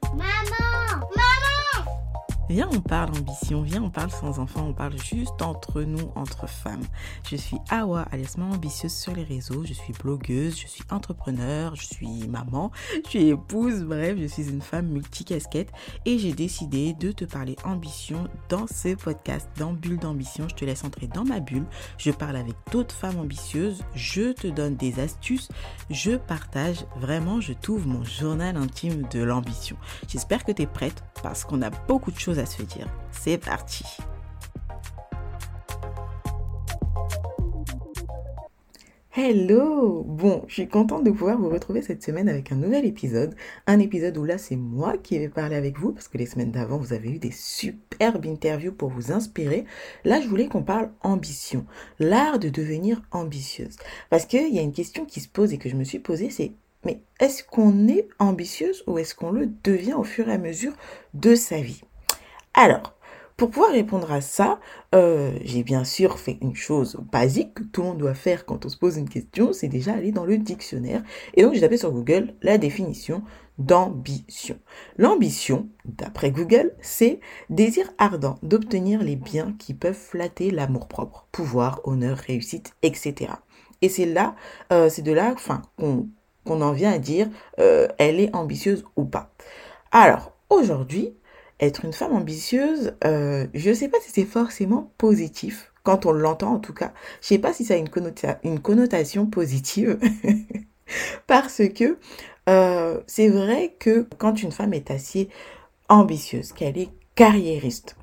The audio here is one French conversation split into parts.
Maman Maman Viens, on parle ambition, viens, on parle sans enfants, on parle juste entre nous, entre femmes. Je suis Awa, alias Maman Ambitieuse sur les réseaux, je suis blogueuse, je suis entrepreneur, je suis maman, je suis épouse, bref, je suis une femme multicasquette et j'ai décidé de te parler ambition dans ce podcast, dans Bulle d'ambition. Je te laisse entrer dans ma bulle, je parle avec d'autres femmes ambitieuses, je te donne des astuces, je partage, vraiment, je t'ouvre mon journal intime de l'ambition. J'espère que tu es prête parce qu'on a beaucoup de choses à se dire. C'est parti Hello Bon, je suis contente de pouvoir vous retrouver cette semaine avec un nouvel épisode. Un épisode où là, c'est moi qui vais parler avec vous parce que les semaines d'avant, vous avez eu des superbes interviews pour vous inspirer. Là, je voulais qu'on parle ambition, l'art de devenir ambitieuse. Parce qu'il y a une question qui se pose et que je me suis posée, c'est mais est-ce qu'on est ambitieuse ou est-ce qu'on le devient au fur et à mesure de sa vie? Alors, pour pouvoir répondre à ça, euh, j'ai bien sûr fait une chose basique que tout le monde doit faire quand on se pose une question, c'est déjà aller dans le dictionnaire. Et donc j'ai tapé sur Google la définition d'ambition. L'ambition, d'après Google, c'est désir ardent d'obtenir les biens qui peuvent flatter l'amour-propre, pouvoir, honneur, réussite, etc. Et c'est là, euh, c'est de là, qu'on en vient à dire, euh, elle est ambitieuse ou pas. Alors, aujourd'hui, être une femme ambitieuse, euh, je ne sais pas si c'est forcément positif, quand on l'entend en tout cas. Je sais pas si ça a une, une connotation positive, parce que euh, c'est vrai que quand une femme est assez ambitieuse, qu'elle est carriériste,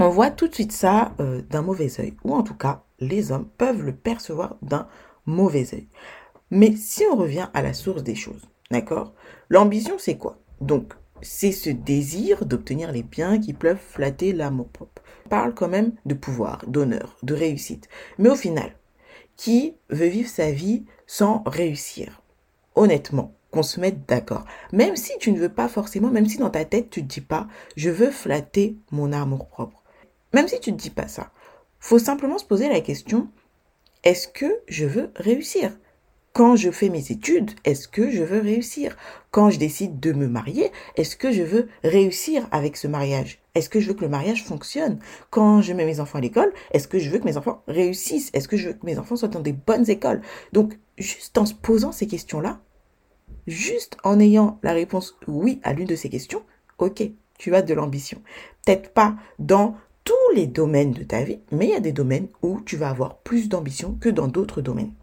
on voit tout de suite ça euh, d'un mauvais œil, ou en tout cas, les hommes peuvent le percevoir d'un mauvais œil. Mais si on revient à la source des choses, d'accord? L'ambition, c'est quoi? Donc, c'est ce désir d'obtenir les biens qui peuvent flatter l'amour-propre. On parle quand même de pouvoir, d'honneur, de réussite. Mais au final, qui veut vivre sa vie sans réussir? Honnêtement, qu'on se mette d'accord. Même si tu ne veux pas forcément, même si dans ta tête tu ne dis pas, je veux flatter mon amour-propre. Même si tu ne dis pas ça, faut simplement se poser la question, est-ce que je veux réussir? Quand je fais mes études, est-ce que je veux réussir? Quand je décide de me marier, est-ce que je veux réussir avec ce mariage? Est-ce que je veux que le mariage fonctionne? Quand je mets mes enfants à l'école, est-ce que je veux que mes enfants réussissent? Est-ce que je veux que mes enfants soient dans des bonnes écoles? Donc, juste en se posant ces questions-là, juste en ayant la réponse oui à l'une de ces questions, ok, tu as de l'ambition. Peut-être pas dans tous les domaines de ta vie, mais il y a des domaines où tu vas avoir plus d'ambition que dans d'autres domaines.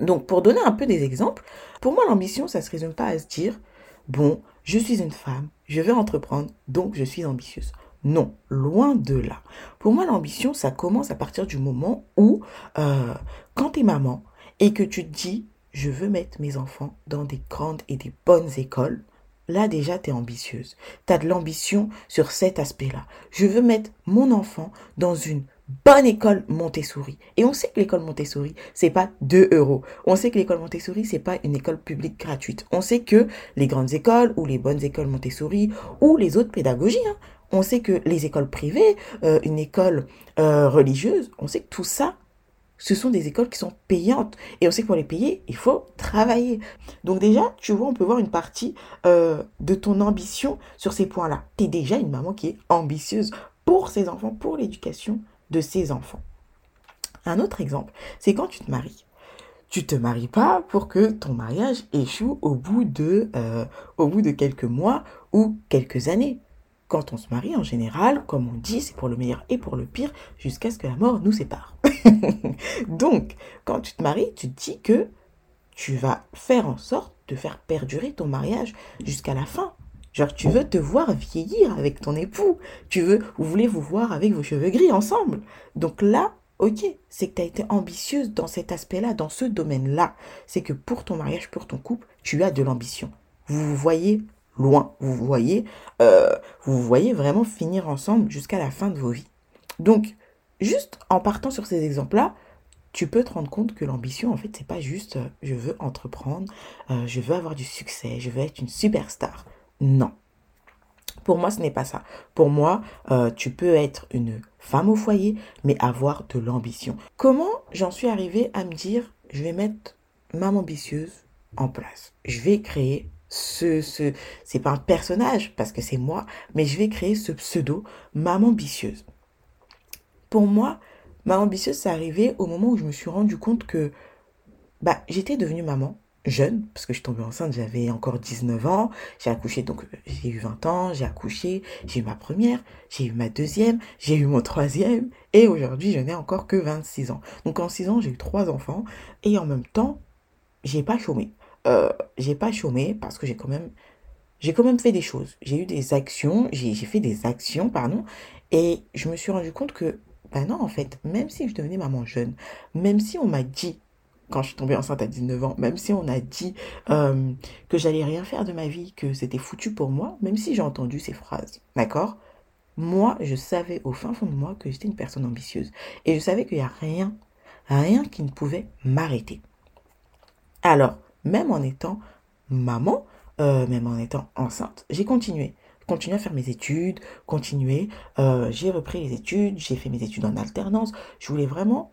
Donc, pour donner un peu des exemples, pour moi, l'ambition, ça ne se résume pas à se dire, bon, je suis une femme, je vais entreprendre, donc je suis ambitieuse. Non, loin de là. Pour moi, l'ambition, ça commence à partir du moment où, euh, quand tu es maman et que tu te dis, je veux mettre mes enfants dans des grandes et des bonnes écoles, là déjà, tu es ambitieuse. Tu as de l'ambition sur cet aspect-là. Je veux mettre mon enfant dans une bonne école Montessori. Et on sait que l'école Montessori, c'est pas 2 euros. On sait que l'école Montessori, c'est pas une école publique gratuite. On sait que les grandes écoles ou les bonnes écoles Montessori ou les autres pédagogies, hein, on sait que les écoles privées, euh, une école euh, religieuse, on sait que tout ça, ce sont des écoles qui sont payantes. Et on sait que pour les payer, il faut travailler. Donc déjà, tu vois, on peut voir une partie euh, de ton ambition sur ces points-là. Tu es déjà une maman qui est ambitieuse pour ses enfants, pour l'éducation ses enfants. Un autre exemple, c'est quand tu te maries. Tu te maries pas pour que ton mariage échoue au bout de, euh, au bout de quelques mois ou quelques années. Quand on se marie, en général, comme on dit, c'est pour le meilleur et pour le pire, jusqu'à ce que la mort nous sépare. Donc, quand tu te maries, tu te dis que tu vas faire en sorte de faire perdurer ton mariage jusqu'à la fin. Genre, tu veux te voir vieillir avec ton époux. Tu veux, vous voulez vous voir avec vos cheveux gris ensemble. Donc là, ok, c'est que tu as été ambitieuse dans cet aspect-là, dans ce domaine-là. C'est que pour ton mariage, pour ton couple, tu as de l'ambition. Vous vous voyez loin. Vous voyez, euh, vous voyez vraiment finir ensemble jusqu'à la fin de vos vies. Donc, juste en partant sur ces exemples-là, tu peux te rendre compte que l'ambition, en fait, c'est pas juste euh, je veux entreprendre, euh, je veux avoir du succès, je veux être une superstar. Non. Pour moi, ce n'est pas ça. Pour moi, euh, tu peux être une femme au foyer, mais avoir de l'ambition. Comment j'en suis arrivée à me dire, je vais mettre ma ambitieuse en place? Je vais créer ce, ce c'est pas un personnage parce que c'est moi, mais je vais créer ce pseudo maman ambitieuse. Pour moi, maman ambitieuse, c'est arrivé au moment où je me suis rendu compte que bah, j'étais devenue maman jeune, parce que je suis tombée enceinte, j'avais encore 19 ans, j'ai accouché, donc j'ai eu 20 ans, j'ai accouché, j'ai eu ma première, j'ai eu ma deuxième, j'ai eu mon troisième, et aujourd'hui je n'ai encore que 26 ans. Donc en 6 ans, j'ai eu trois enfants, et en même temps, j'ai pas chômé. Euh, j'ai pas chômé parce que j'ai quand même j'ai quand même fait des choses. J'ai eu des actions, j'ai fait des actions, pardon, et je me suis rendu compte que, ben non, en fait, même si je devenais maman jeune, même si on m'a dit quand je suis tombée enceinte à 19 ans, même si on a dit euh, que j'allais rien faire de ma vie, que c'était foutu pour moi, même si j'ai entendu ces phrases, d'accord? Moi, je savais au fin fond de moi que j'étais une personne ambitieuse. Et je savais qu'il n'y a rien, rien qui ne pouvait m'arrêter. Alors, même en étant maman, euh, même en étant enceinte, j'ai continué. Continué à faire mes études, continué. Euh, j'ai repris les études, j'ai fait mes études en alternance. Je voulais vraiment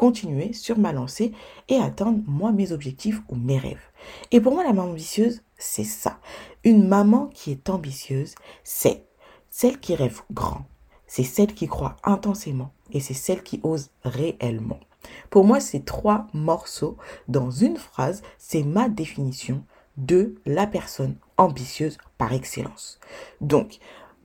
continuer sur ma lancée et atteindre moi mes objectifs ou mes rêves. Et pour moi, la maman ambitieuse, c'est ça. Une maman qui est ambitieuse, c'est celle qui rêve grand, c'est celle qui croit intensément et c'est celle qui ose réellement. Pour moi, ces trois morceaux dans une phrase, c'est ma définition de la personne ambitieuse par excellence. Donc,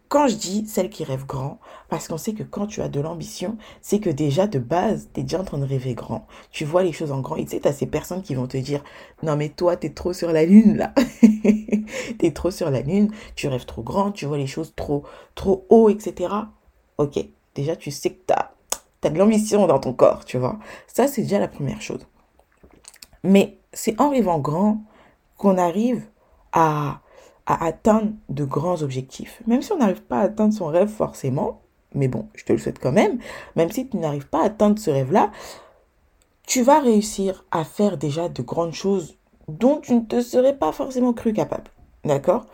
quand je dis celle qui rêve grand, parce qu'on sait que quand tu as de l'ambition, c'est que déjà de base, tu es déjà en train de rêver grand. Tu vois les choses en grand. Et tu sais, tu as ces personnes qui vont te dire, non mais toi, tu es trop sur la lune là. tu es trop sur la lune, tu rêves trop grand, tu vois les choses trop, trop haut, etc. Ok, déjà tu sais que tu as, as de l'ambition dans ton corps, tu vois. Ça, c'est déjà la première chose. Mais c'est en rêvant grand qu'on arrive à atteindre de grands objectifs. Même si on n'arrive pas à atteindre son rêve forcément, mais bon, je te le souhaite quand même, même si tu n'arrives pas à atteindre ce rêve-là, tu vas réussir à faire déjà de grandes choses dont tu ne te serais pas forcément cru capable. D'accord?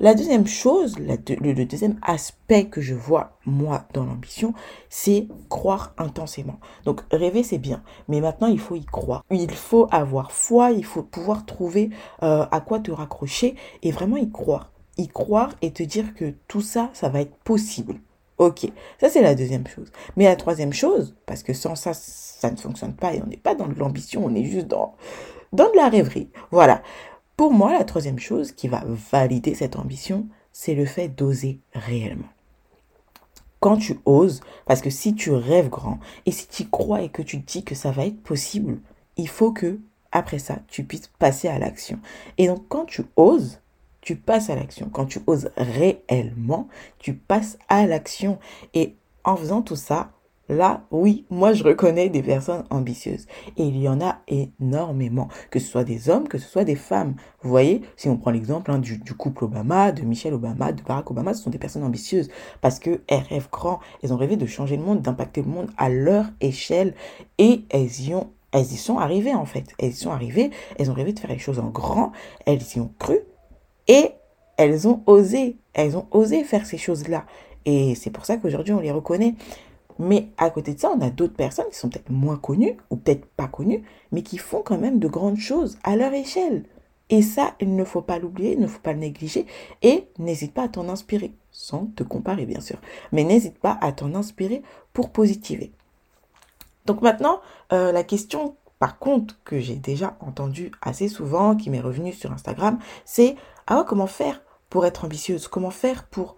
La deuxième chose, le, deuxième aspect que je vois, moi, dans l'ambition, c'est croire intensément. Donc, rêver, c'est bien, mais maintenant, il faut y croire. Il faut avoir foi, il faut pouvoir trouver euh, à quoi te raccrocher et vraiment y croire. Y croire et te dire que tout ça, ça va être possible. Ok, ça c'est la deuxième chose. Mais la troisième chose, parce que sans ça, ça ne fonctionne pas et on n'est pas dans de l'ambition, on est juste dans, dans de la rêverie. Voilà. Pour moi, la troisième chose qui va valider cette ambition, c'est le fait d'oser réellement. Quand tu oses, parce que si tu rêves grand et si tu crois et que tu dis que ça va être possible, il faut que, après ça, tu puisses passer à l'action. Et donc, quand tu oses, tu passes à l'action. Quand tu oses réellement, tu passes à l'action. Et en faisant tout ça, Là, oui, moi je reconnais des personnes ambitieuses. Et il y en a énormément, que ce soit des hommes, que ce soit des femmes. Vous voyez, si on prend l'exemple hein, du, couple Obama, de Michelle Obama, de Barack Obama, ce sont des personnes ambitieuses parce qu'elles rêvent grand, elles ont rêvé de changer le monde, d'impacter le monde à leur échelle et elles y ont elles y sont arrivées en fait. Elles y sont arrivées, elles ont rêvé de faire les choses en grand, elles y ont cru et elles ont osé, elles ont osé faire ces choses-là. Et c'est pour ça qu'aujourd'hui on les reconnaît. Mais à côté de ça, on a d'autres personnes qui sont peut-être moins connues ou peut-être pas connues, mais qui font quand même de grandes choses à leur échelle. Et ça, il ne faut pas l'oublier, il ne faut pas le négliger. Et n'hésite pas à t'en inspirer, sans te comparer bien sûr. Mais n'hésite pas à t'en inspirer pour positiver. Donc maintenant, euh, la question par contre que j'ai déjà entendue assez souvent, qui m'est revenue sur Instagram, c'est ah comment faire pour être ambitieuse? Comment faire pour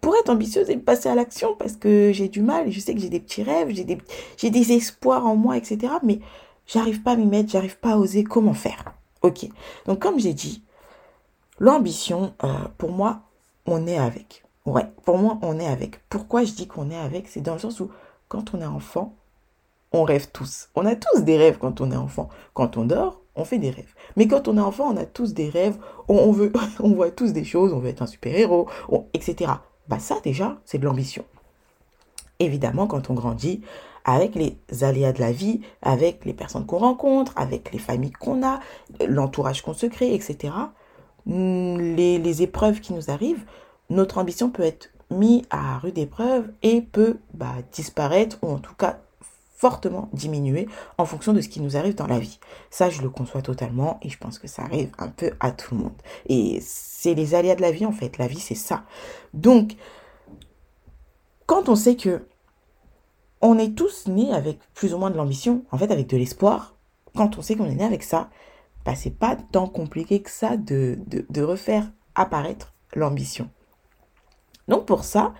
pour être ambitieuse et passer à l'action parce que j'ai du mal, je sais que j'ai des petits rêves, j'ai des, espoirs en moi, etc. Mais j'arrive pas à m'y mettre, j'arrive pas à oser. Comment faire Ok. Donc comme j'ai dit, l'ambition, euh, pour moi, on est avec. Ouais, pour moi, on est avec. Pourquoi je dis qu'on est avec? C'est dans le sens où quand on est enfant, on rêve tous. On a tous des rêves quand on est enfant. Quand on dort, on fait des rêves. Mais quand on est enfant, on a tous des rêves, on, veut, on voit tous des choses, on veut être un super-héros, etc. Bah ça déjà, c'est de l'ambition. Évidemment, quand on grandit, avec les aléas de la vie, avec les personnes qu'on rencontre, avec les familles qu'on a, l'entourage qu'on se crée, etc., mm, les, les, épreuves qui nous arrivent, notre ambition peut être mise à rude épreuve et peut bah, disparaître ou en tout cas fortement diminuer en fonction de ce qui nous arrive dans la vie. Ça, je le conçois totalement et je pense que ça arrive un peu à tout le monde. Et c'est les aléas de la vie en fait. La vie, c'est ça. Donc, quand on sait que on est tous nés avec plus ou moins de l'ambition, en fait avec de l'espoir, quand on sait qu'on est né avec ça, bah, c'est pas tant compliqué que ça de, de refaire apparaître l'ambition. Donc pour ça,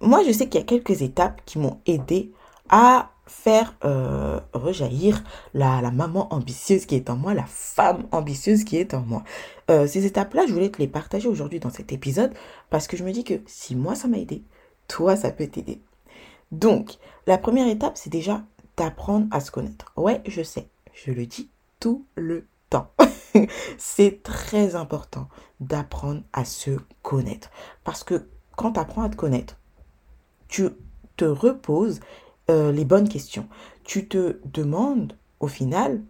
moi je sais qu'il y a quelques étapes qui m'ont aidé à faire euh, rejaillir la, maman ambitieuse qui est en moi, la femme ambitieuse qui est en moi. Euh, ces étapes-là, je voulais te les partager aujourd'hui dans cet épisode parce que je me dis que si moi ça m'a aidé, toi ça peut t'aider. Donc, la première étape, c'est déjà d'apprendre à se connaître. Ouais, je sais, je le dis tout le temps. c'est très important d'apprendre à se connaître. Parce que quand tu apprends à te connaître, tu te reposes euh, les bonnes questions. Tu te demandes au final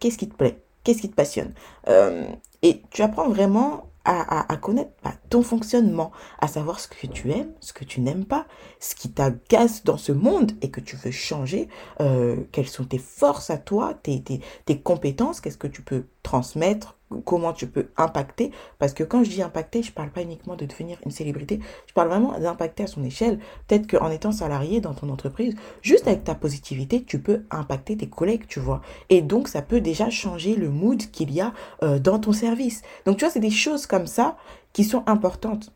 qu'est-ce qui te plaît, qu'est-ce qui te passionne. Euh, et tu apprends vraiment à, connaître bah, ton fonctionnement, à savoir ce que tu aimes, ce que tu n'aimes pas, ce qui t'agace dans ce monde et que tu veux changer, euh, quelles sont tes forces à toi, tes, tes compétences, qu'est-ce que tu peux transmettre, comment tu peux impacter. Parce que quand je dis impacter, je parle pas uniquement de devenir une célébrité, je parle vraiment d'impacter à son échelle. Peut-être qu'en étant salarié dans ton entreprise, juste avec ta positivité, tu peux impacter tes collègues, tu vois. Et donc, ça peut déjà changer le mood qu'il y a euh, dans ton service. Donc, tu vois, c'est des choses comme ça qui sont importantes.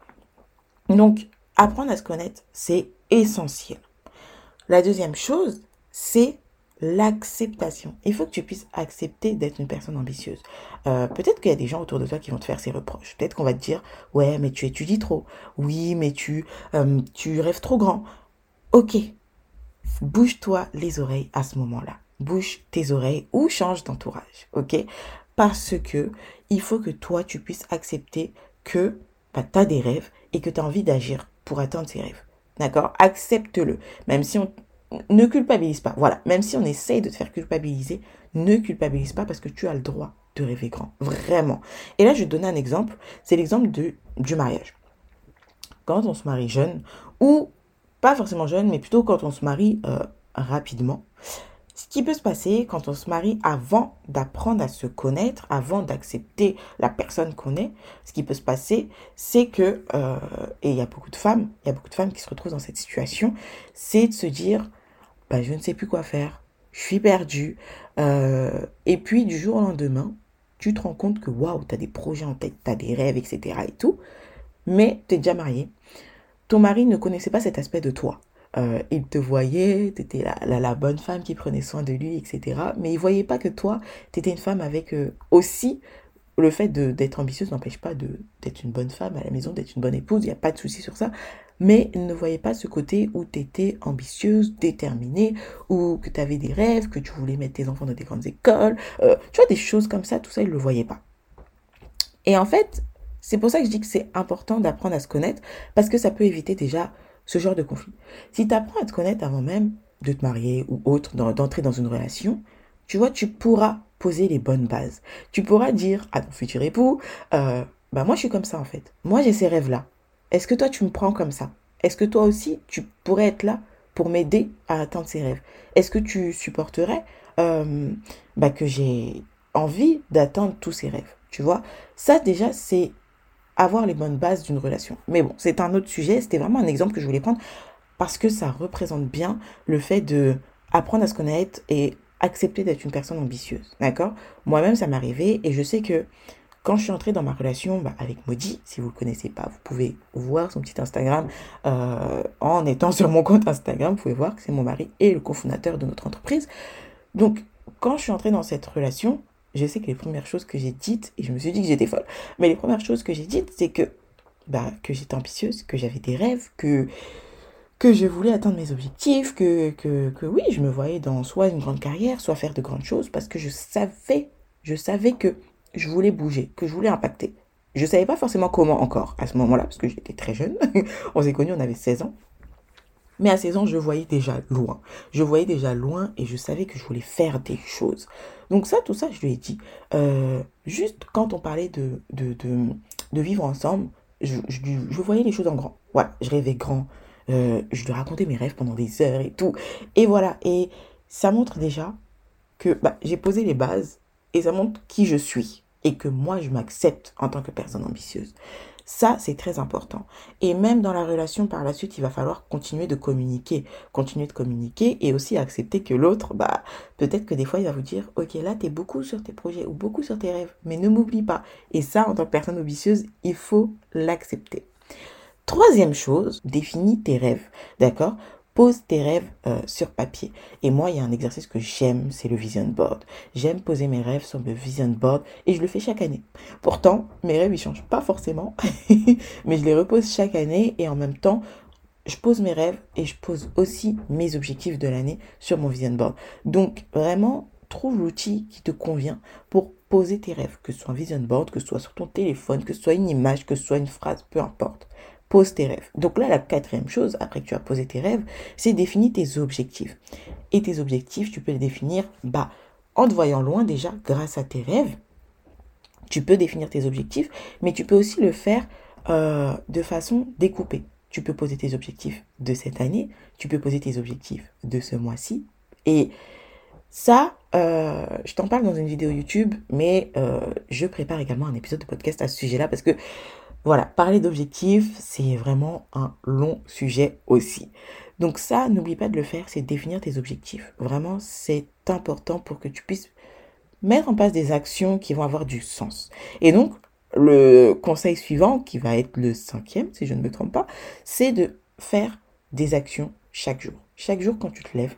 Donc, apprendre à se connaître, c'est essentiel. La deuxième chose, c'est l'acceptation. Il faut que tu puisses accepter d'être une personne ambitieuse. Euh, peut-être qu'il y a des gens autour de toi qui vont te faire ces reproches. Peut-être qu'on va te dire, ouais, mais tu étudies trop. Oui, mais tu, euh, tu rêves trop grand. Ok, bouge-toi les oreilles à ce moment-là. Bouge tes oreilles ou change d'entourage. Ok? Parce que il faut que toi, tu puisses accepter que bah, tu as des rêves et que tu as envie d'agir pour atteindre ces rêves. D'accord? Accepte-le. Même si on ne culpabilise pas. Voilà, même si on essaye de te faire culpabiliser, ne culpabilise pas parce que tu as le droit de rêver grand. Vraiment. Et là, je vais te donner un exemple. C'est l'exemple du mariage. Quand on se marie jeune, ou pas forcément jeune, mais plutôt quand on se marie euh, rapidement, ce qui peut se passer quand on se marie avant d'apprendre à se connaître, avant d'accepter la personne qu'on est, ce qui peut se passer, c'est que, euh, et il y a beaucoup de femmes, il y a beaucoup de femmes qui se retrouvent dans cette situation, c'est de se dire, bah, je ne sais plus quoi faire, je suis perdue. Euh, et puis du jour au lendemain, tu te rends compte que waouh, tu as des projets en tête, tu as des rêves, etc. et tout, mais tu es déjà marié. Ton mari ne connaissait pas cet aspect de toi. Euh, il te voyait, tu étais la, la, bonne femme qui prenait soin de lui, etc. Mais il voyait pas que toi, tu étais une femme avec euh, aussi le fait d'être ambitieuse n'empêche pas d'être une bonne femme à la maison, d'être une bonne épouse, il n'y a pas de souci sur ça mais ne voyait pas ce côté où tu étais ambitieuse, déterminée, ou que tu avais des rêves, que tu voulais mettre tes enfants dans des grandes écoles, euh, tu vois, des choses comme ça, tout ça, il ne le voyait pas. Et en fait, c'est pour ça que je dis que c'est important d'apprendre à se connaître, parce que ça peut éviter déjà ce genre de conflit. Si tu apprends à te connaître avant même de te marier ou autre, d'entrer dans une relation, tu vois, tu pourras poser les bonnes bases. Tu pourras dire à ton futur époux, euh, bah moi je suis comme ça en fait. Moi j'ai ces rêves-là. Est-ce que toi, tu me prends comme ça? Est-ce que toi aussi, tu pourrais être là pour m'aider à atteindre ces rêves? Est-ce que tu supporterais euh, bah, que j'ai envie d'atteindre tous ces rêves? Tu vois? Ça, déjà, c'est avoir les bonnes bases d'une relation. Mais bon, c'est un autre sujet. C'était vraiment un exemple que je voulais prendre parce que ça représente bien le fait de apprendre à se connaître et accepter d'être une personne ambitieuse. D'accord? Moi-même, ça m'est arrivé et je sais que quand je suis entrée dans ma relation bah, avec Maudit, si vous ne le connaissez pas, vous pouvez voir son petit Instagram euh, en étant sur mon compte Instagram. Vous pouvez voir que c'est mon mari et le cofondateur de notre entreprise. Donc, quand je suis entrée dans cette relation, je sais que les premières choses que j'ai dites, et je me suis dit que j'étais folle, mais les premières choses que j'ai dites, c'est que, bah, que j'étais ambitieuse, que j'avais des rêves, que, que je voulais atteindre mes objectifs, que, que, que oui, je me voyais dans soit une grande carrière, soit faire de grandes choses, parce que je savais, je savais que je voulais bouger, que je voulais impacter. Je ne savais pas forcément comment encore à ce moment-là, parce que j'étais très jeune. on s'est connus, on avait 16 ans. Mais à 16 ans, je voyais déjà loin. Je voyais déjà loin et je savais que je voulais faire des choses. Donc ça, tout ça, je lui ai dit. Euh, juste quand on parlait de, de, de, vivre ensemble, je, je, voyais les choses en grand. Voilà, je rêvais grand. Euh, je lui racontais mes rêves pendant des heures et tout. Et voilà, et ça montre déjà que bah, j'ai posé les bases et ça montre qui je suis et que moi je m'accepte en tant que personne ambitieuse. Ça, c'est très important. Et même dans la relation par la suite, il va falloir continuer de communiquer, continuer de communiquer et aussi accepter que l'autre, bah, peut-être que des fois, il va vous dire, ok, là, tu es beaucoup sur tes projets ou beaucoup sur tes rêves, mais ne m'oublie pas. Et ça, en tant que personne ambitieuse, il faut l'accepter. Troisième chose, définis tes rêves, d'accord? Pose tes rêves euh, sur papier. Et moi, il y a un exercice que j'aime, c'est le vision board. J'aime poser mes rêves sur le vision board et je le fais chaque année. Pourtant, mes rêves, ils changent pas forcément, mais je les repose chaque année et en même temps, je pose mes rêves et je pose aussi mes objectifs de l'année sur mon vision board. Donc, vraiment, trouve l'outil qui te convient pour poser tes rêves, que ce soit un vision board, que ce soit sur ton téléphone, que ce soit une image, que ce soit une phrase, peu importe pose tes rêves. Donc là, la quatrième chose, après que tu as posé tes rêves, c'est définir tes objectifs. Et tes objectifs, tu peux les définir bah, en te voyant loin déjà grâce à tes rêves. Tu peux définir tes objectifs, mais tu peux aussi le faire euh, de façon découpée. Tu peux poser tes objectifs de cette année, tu peux poser tes objectifs de ce mois-ci. Et ça, euh, je t'en parle dans une vidéo YouTube, mais euh, je prépare également un épisode de podcast à ce sujet-là parce que voilà, parler d'objectifs, c'est vraiment un long sujet aussi. Donc ça, n'oublie pas de le faire, c'est définir tes objectifs. Vraiment, c'est important pour que tu puisses mettre en place des actions qui vont avoir du sens. Et donc, le conseil suivant, qui va être le cinquième, si je ne me trompe pas, c'est de faire des actions chaque jour. Chaque jour, quand tu te lèves,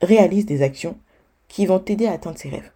réalise des actions qui vont t'aider à atteindre ses rêves.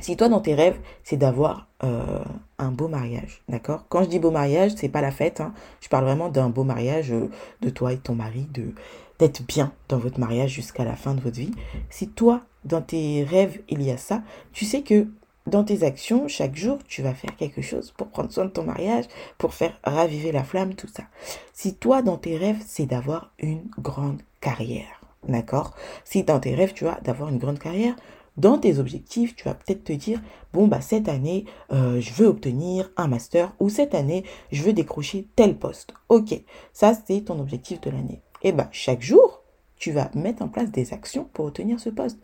Si toi, dans tes rêves, c'est d'avoir euh, un beau mariage, d'accord? Quand je dis beau mariage, c'est pas la fête, hein. je parle vraiment d'un beau mariage euh, de toi et ton mari, de d'être bien dans votre mariage jusqu'à la fin de votre vie. Si toi, dans tes rêves, il y a ça, tu sais que dans tes actions, chaque jour, tu vas faire quelque chose pour prendre soin de ton mariage, pour faire raviver la flamme, tout ça. Si toi, dans tes rêves, c'est d'avoir une grande carrière, d'accord? Si dans tes rêves, tu as d'avoir une grande carrière, dans tes objectifs, tu vas peut-être te dire, bon, bah, cette année, euh, je veux obtenir un master ou cette année, je veux décrocher tel poste. Ok, ça, c'est ton objectif de l'année. Et bah, chaque jour, tu vas mettre en place des actions pour obtenir ce poste.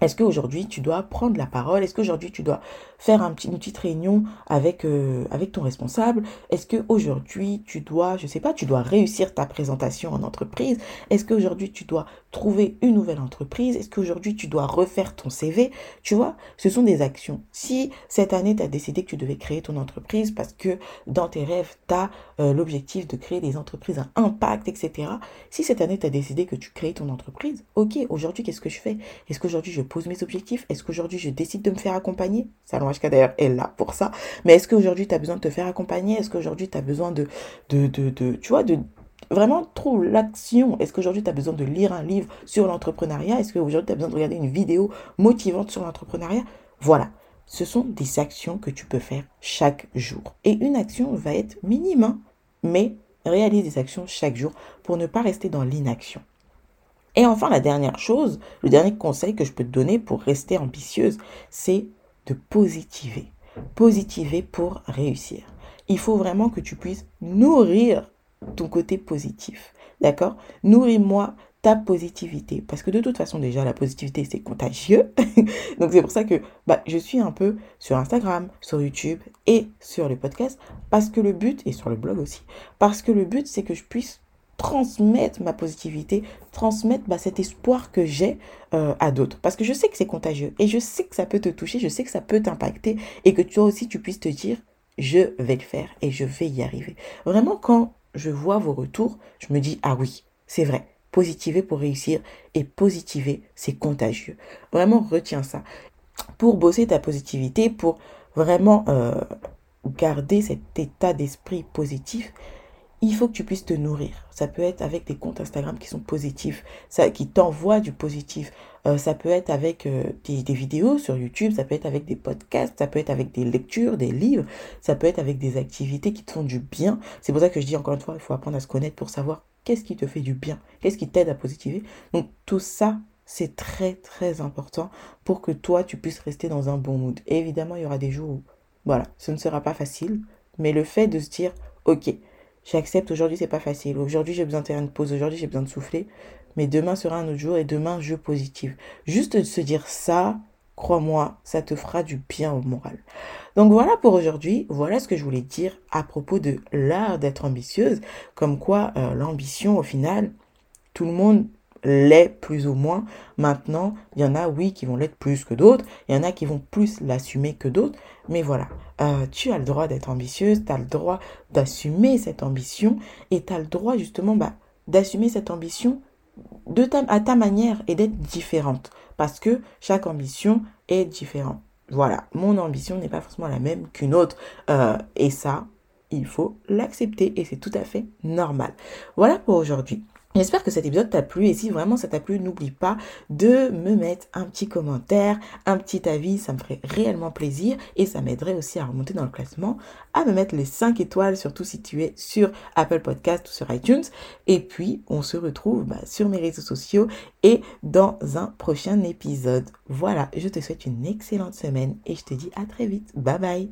Est-ce qu'aujourd'hui tu dois prendre la parole? Est-ce qu'aujourd'hui tu dois faire une petite réunion avec, euh, ton responsable? Est-ce qu'aujourd'hui tu dois, je sais pas, tu dois réussir ta présentation en entreprise? Est-ce qu'aujourd'hui tu dois trouver une nouvelle entreprise? Est-ce qu'aujourd'hui tu dois refaire ton CV Tu vois, ce sont des actions. Si cette année tu as décidé que tu devais créer ton entreprise parce que dans tes rêves tu as euh, l'objectif de créer des entreprises à impact, etc. Si cette année tu as décidé que tu crées ton entreprise, ok, aujourd'hui qu'est-ce que je fais? Est-ce qu'aujourd'hui je pose mes objectifs? Est-ce qu'aujourd'hui je décide de me faire accompagner? Salon HK est là pour ça. Mais est-ce qu'aujourd'hui tu as besoin de te faire accompagner? Est-ce qu'aujourd'hui tu as besoin de, de, de, de, tu vois, de vraiment trouve l'action. Est-ce qu'aujourd'hui tu as besoin de lire un livre sur l'entrepreneuriat? Est-ce qu'aujourd'hui tu as besoin de regarder une vidéo motivante sur l'entrepreneuriat? Voilà. Ce sont des actions que tu peux faire chaque jour. Et une action va être minime, hein, mais réalise des actions chaque jour pour ne pas rester dans l'inaction. Et enfin, la dernière chose, le dernier conseil que je peux te donner pour rester ambitieuse, c'est de positiver. Positiver pour réussir. Il faut vraiment que tu puisses nourrir ton côté positif. D'accord? Nourris-moi ta positivité. Parce que de toute façon, déjà, la positivité, c'est contagieux. Donc, c'est pour ça que bah, je suis un peu sur Instagram, sur YouTube et sur le podcast. Parce que le but, et sur le blog aussi, parce que le but, c'est que je puisse transmettre ma positivité, transmettre bah, cet espoir que j'ai euh, à d'autres. Parce que je sais que c'est contagieux et je sais que ça peut te toucher, je sais que ça peut t'impacter et que toi aussi tu puisses te dire je vais le faire et je vais y arriver. Vraiment, quand je vois vos retours, je me dis ah oui, c'est vrai. Positiver pour réussir et positiver, c'est contagieux. Vraiment, retiens ça. Pour bosser ta positivité, pour vraiment euh, garder cet état d'esprit positif, il faut que tu puisses te nourrir. Ça peut être avec des comptes Instagram qui sont positifs, ça, qui t'envoient du positif. Euh, ça peut être avec euh, des, vidéos sur YouTube, ça peut être avec des podcasts, ça peut être avec des lectures, des livres, ça peut être avec des activités qui te font du bien. C'est pour ça que je dis encore une fois, il faut apprendre à se connaître pour savoir qu'est-ce qui te fait du bien, qu'est-ce qui t'aide à positiver. Donc tout ça, c'est très très important pour que toi, tu puisses rester dans un bon mood. évidemment, il y aura des jours où, voilà, ce ne sera pas facile, mais le fait de se dire, ok, J'accepte aujourd'hui c'est pas facile. Aujourd'hui j'ai besoin de faire une pause. Aujourd'hui j'ai besoin de souffler. Mais demain sera un autre jour et demain je positive. Juste de se dire ça, crois-moi, ça te fera du bien au moral. Donc voilà pour aujourd'hui. Voilà ce que je voulais dire à propos de l'art d'être ambitieuse. Comme quoi euh, l'ambition au final, tout le monde l'est plus ou moins. Maintenant, il y en a, oui, qui vont l'être plus que d'autres. Il y en a qui vont plus l'assumer que d'autres. Mais voilà, euh, tu as le droit d'être ambitieuse, tu as le droit d'assumer cette ambition et tu as le droit justement bah, d'assumer cette ambition de ta, à ta manière et d'être différente. Parce que chaque ambition est différente. Voilà, mon ambition n'est pas forcément la même qu'une autre. Euh, et ça, il faut l'accepter et c'est tout à fait normal. Voilà pour aujourd'hui. J'espère que cet épisode t'a plu et si vraiment ça t'a plu, n'oublie pas de me mettre un petit commentaire, un petit avis, ça me ferait réellement plaisir et ça m'aiderait aussi à remonter dans le classement, à me mettre les 5 étoiles, surtout si tu es sur Apple Podcast ou sur iTunes. Et puis, on se retrouve bah, sur mes réseaux sociaux et dans un prochain épisode. Voilà, je te souhaite une excellente semaine et je te dis à très vite. Bye bye